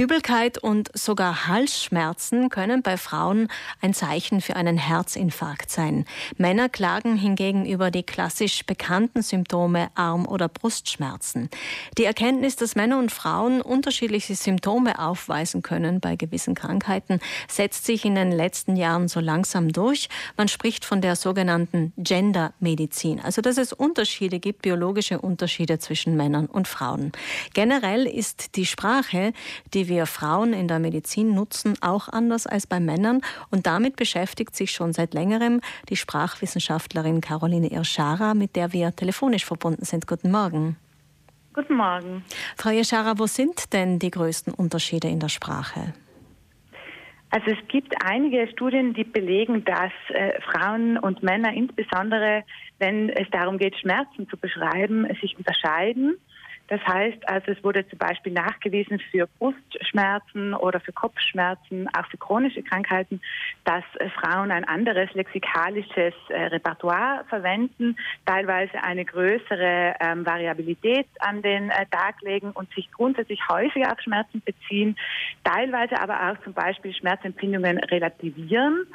Übelkeit und sogar Halsschmerzen können bei Frauen ein Zeichen für einen Herzinfarkt sein. Männer klagen hingegen über die klassisch bekannten Symptome Arm- oder Brustschmerzen. Die Erkenntnis, dass Männer und Frauen unterschiedliche Symptome aufweisen können bei gewissen Krankheiten, setzt sich in den letzten Jahren so langsam durch. Man spricht von der sogenannten Gendermedizin, also dass es Unterschiede gibt, biologische Unterschiede zwischen Männern und Frauen. Generell ist die Sprache, die wir Frauen in der Medizin nutzen, auch anders als bei Männern. Und damit beschäftigt sich schon seit längerem die Sprachwissenschaftlerin Caroline Irschara, mit der wir telefonisch verbunden sind. Guten Morgen. Guten Morgen. Frau Irschara, wo sind denn die größten Unterschiede in der Sprache? Also es gibt einige Studien, die belegen, dass äh, Frauen und Männer insbesondere, wenn es darum geht, Schmerzen zu beschreiben, sich unterscheiden. Das heißt also, es wurde zum Beispiel nachgewiesen für Brustschmerzen oder für Kopfschmerzen, auch für chronische Krankheiten, dass äh, Frauen ein anderes lexikalisches äh, Repertoire verwenden, teilweise eine größere ähm, Variabilität an den äh, Tag legen und sich grundsätzlich häufiger auf Schmerzen beziehen, teilweise aber auch zum Beispiel Schmerzempfindungen relativieren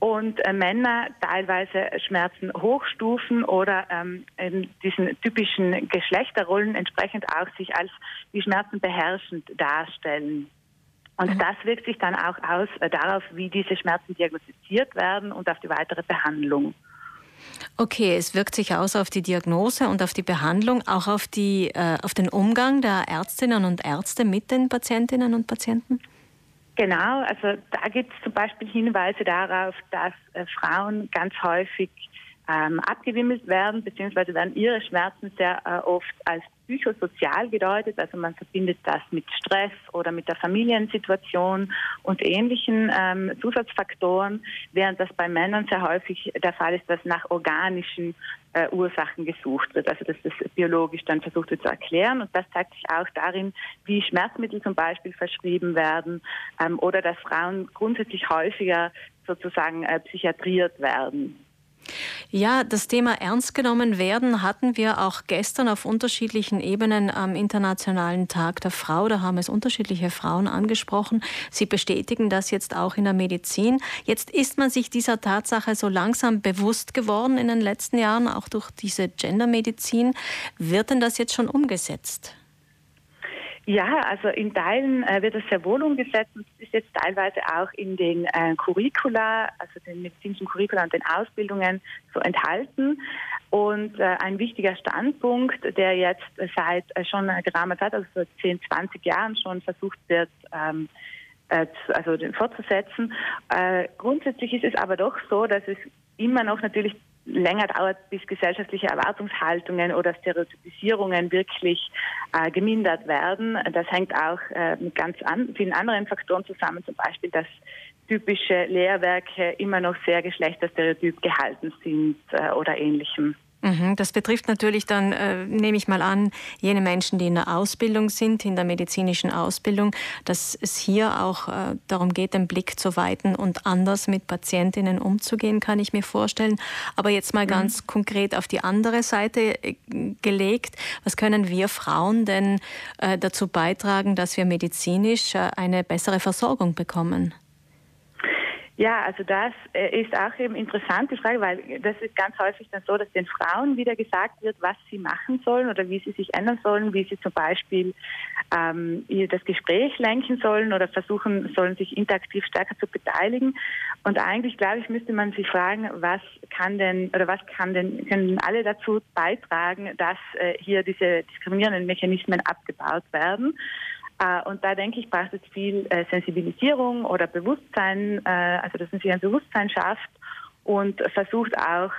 und äh, Männer teilweise Schmerzen hochstufen oder ähm, in diesen typischen Geschlechterrollen entsprechend auch sich als die Schmerzen beherrschend darstellen. Und mhm. das wirkt sich dann auch aus äh, darauf, wie diese Schmerzen diagnostiziert werden und auf die weitere Behandlung. Okay, es wirkt sich aus auf die Diagnose und auf die Behandlung, auch auf, die, äh, auf den Umgang der Ärztinnen und Ärzte mit den Patientinnen und Patienten? Genau, also da gibt es zum Beispiel Hinweise darauf, dass äh, Frauen ganz häufig ähm, abgewimmelt werden, beziehungsweise werden ihre Schmerzen sehr äh, oft als psychosozial gedeutet. Also man verbindet das mit Stress oder mit der Familiensituation und ähnlichen ähm, Zusatzfaktoren, während das bei Männern sehr häufig der Fall ist, dass nach organischen äh, Ursachen gesucht wird. Also dass das biologisch dann versucht wird zu erklären. Und das zeigt sich auch darin, wie Schmerzmittel zum Beispiel verschrieben werden ähm, oder dass Frauen grundsätzlich häufiger sozusagen äh, psychiatriert werden. Ja, das Thema ernst genommen werden hatten wir auch gestern auf unterschiedlichen Ebenen am Internationalen Tag der Frau. Da haben es unterschiedliche Frauen angesprochen. Sie bestätigen das jetzt auch in der Medizin. Jetzt ist man sich dieser Tatsache so langsam bewusst geworden in den letzten Jahren, auch durch diese Gendermedizin. Wird denn das jetzt schon umgesetzt? Ja, also in Teilen äh, wird es sehr wohl umgesetzt und ist jetzt teilweise auch in den äh, Curricula, also den medizinischen Curricula und den Ausbildungen so enthalten. Und äh, ein wichtiger Standpunkt, der jetzt seit äh, schon geraumer Zeit, also seit 10, 20 Jahren schon versucht wird, ähm, äh, also fortzusetzen. Äh, grundsätzlich ist es aber doch so, dass es immer noch natürlich länger dauert, bis gesellschaftliche Erwartungshaltungen oder Stereotypisierungen wirklich äh, gemindert werden. Das hängt auch äh, mit ganz an, vielen anderen Faktoren zusammen, zum Beispiel, dass typische Lehrwerke immer noch sehr geschlechterstereotyp gehalten sind äh, oder ähnlichem. Mhm, das betrifft natürlich dann, äh, nehme ich mal an, jene Menschen, die in der Ausbildung sind, in der medizinischen Ausbildung, dass es hier auch äh, darum geht, den Blick zu weiten und anders mit Patientinnen umzugehen, kann ich mir vorstellen. Aber jetzt mal mhm. ganz konkret auf die andere Seite äh, gelegt, was können wir Frauen denn äh, dazu beitragen, dass wir medizinisch äh, eine bessere Versorgung bekommen? Ja, also das äh, ist auch eben interessante Frage, weil das ist ganz häufig dann so, dass den Frauen wieder gesagt wird, was sie machen sollen oder wie sie sich ändern sollen, wie sie zum Beispiel ähm, das Gespräch lenken sollen oder versuchen sollen, sich interaktiv stärker zu beteiligen. Und eigentlich, glaube ich, müsste man sich fragen, was kann denn oder was kann denn können alle dazu beitragen, dass äh, hier diese diskriminierenden Mechanismen abgebaut werden. Äh, und da denke ich, braucht es viel äh, Sensibilisierung oder Bewusstsein, äh, also dass man sich ein Bewusstsein schafft und versucht auch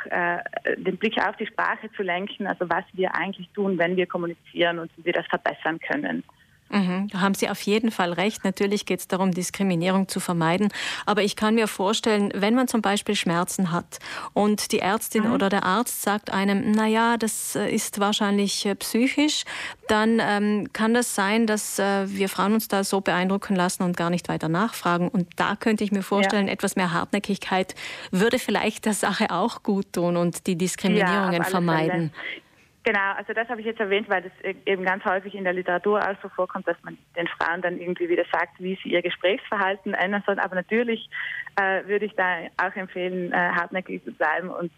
den Blick auf die Sprache zu lenken, also was wir eigentlich tun, wenn wir kommunizieren und wie wir das verbessern können. Mhm, da haben Sie auf jeden Fall recht. Natürlich geht es darum, Diskriminierung zu vermeiden. Aber ich kann mir vorstellen, wenn man zum Beispiel Schmerzen hat und die Ärztin mhm. oder der Arzt sagt einem, na ja, das äh, ist wahrscheinlich äh, psychisch, dann ähm, kann das sein, dass äh, wir Frauen uns da so beeindrucken lassen und gar nicht weiter nachfragen. Und da könnte ich mir vorstellen, ja. etwas mehr Hartnäckigkeit würde vielleicht der Sache auch gut tun und die Diskriminierungen ja, vermeiden. Fälle. Genau, also das habe ich jetzt erwähnt, weil das e- eben ganz häufig in der Literatur auch so vorkommt, dass man den Frauen dann irgendwie wieder sagt, wie sie ihr Gesprächsverhalten ändern sollen. Aber natürlich äh, würde ich da auch empfehlen, äh, hartnäckig zu bleiben und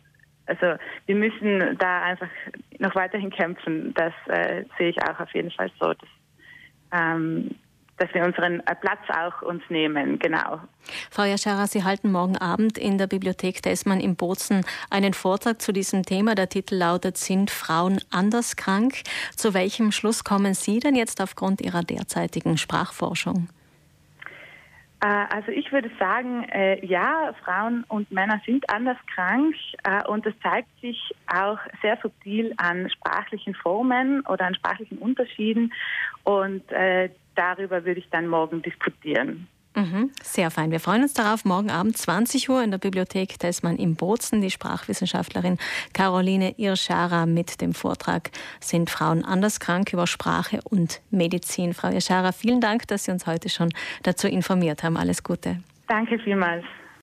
also wir müssen da einfach noch weiterhin kämpfen. Das äh, sehe ich auch auf jeden Fall so. Dass, ähm, dass wir unseren äh, Platz auch uns nehmen, genau. Frau Jaschara, Sie halten morgen Abend in der Bibliothek Dessmann in Bozen einen Vortrag zu diesem Thema. Der Titel lautet Sind Frauen anders krank? Zu welchem Schluss kommen Sie denn jetzt aufgrund Ihrer derzeitigen Sprachforschung? Äh, also ich würde sagen, äh, ja, Frauen und Männer sind anders krank und das zeigt sich auch sehr subtil an sprachlichen Formen oder an sprachlichen Unterschieden und darüber würde ich dann morgen diskutieren. Mhm, sehr fein. Wir freuen uns darauf. Morgen Abend 20 Uhr in der Bibliothek Tessmann im Bozen. Die Sprachwissenschaftlerin Caroline Irschara mit dem Vortrag Sind Frauen anders krank über Sprache und Medizin. Frau Irschara, vielen Dank, dass Sie uns heute schon dazu informiert haben. Alles Gute. Danke vielmals.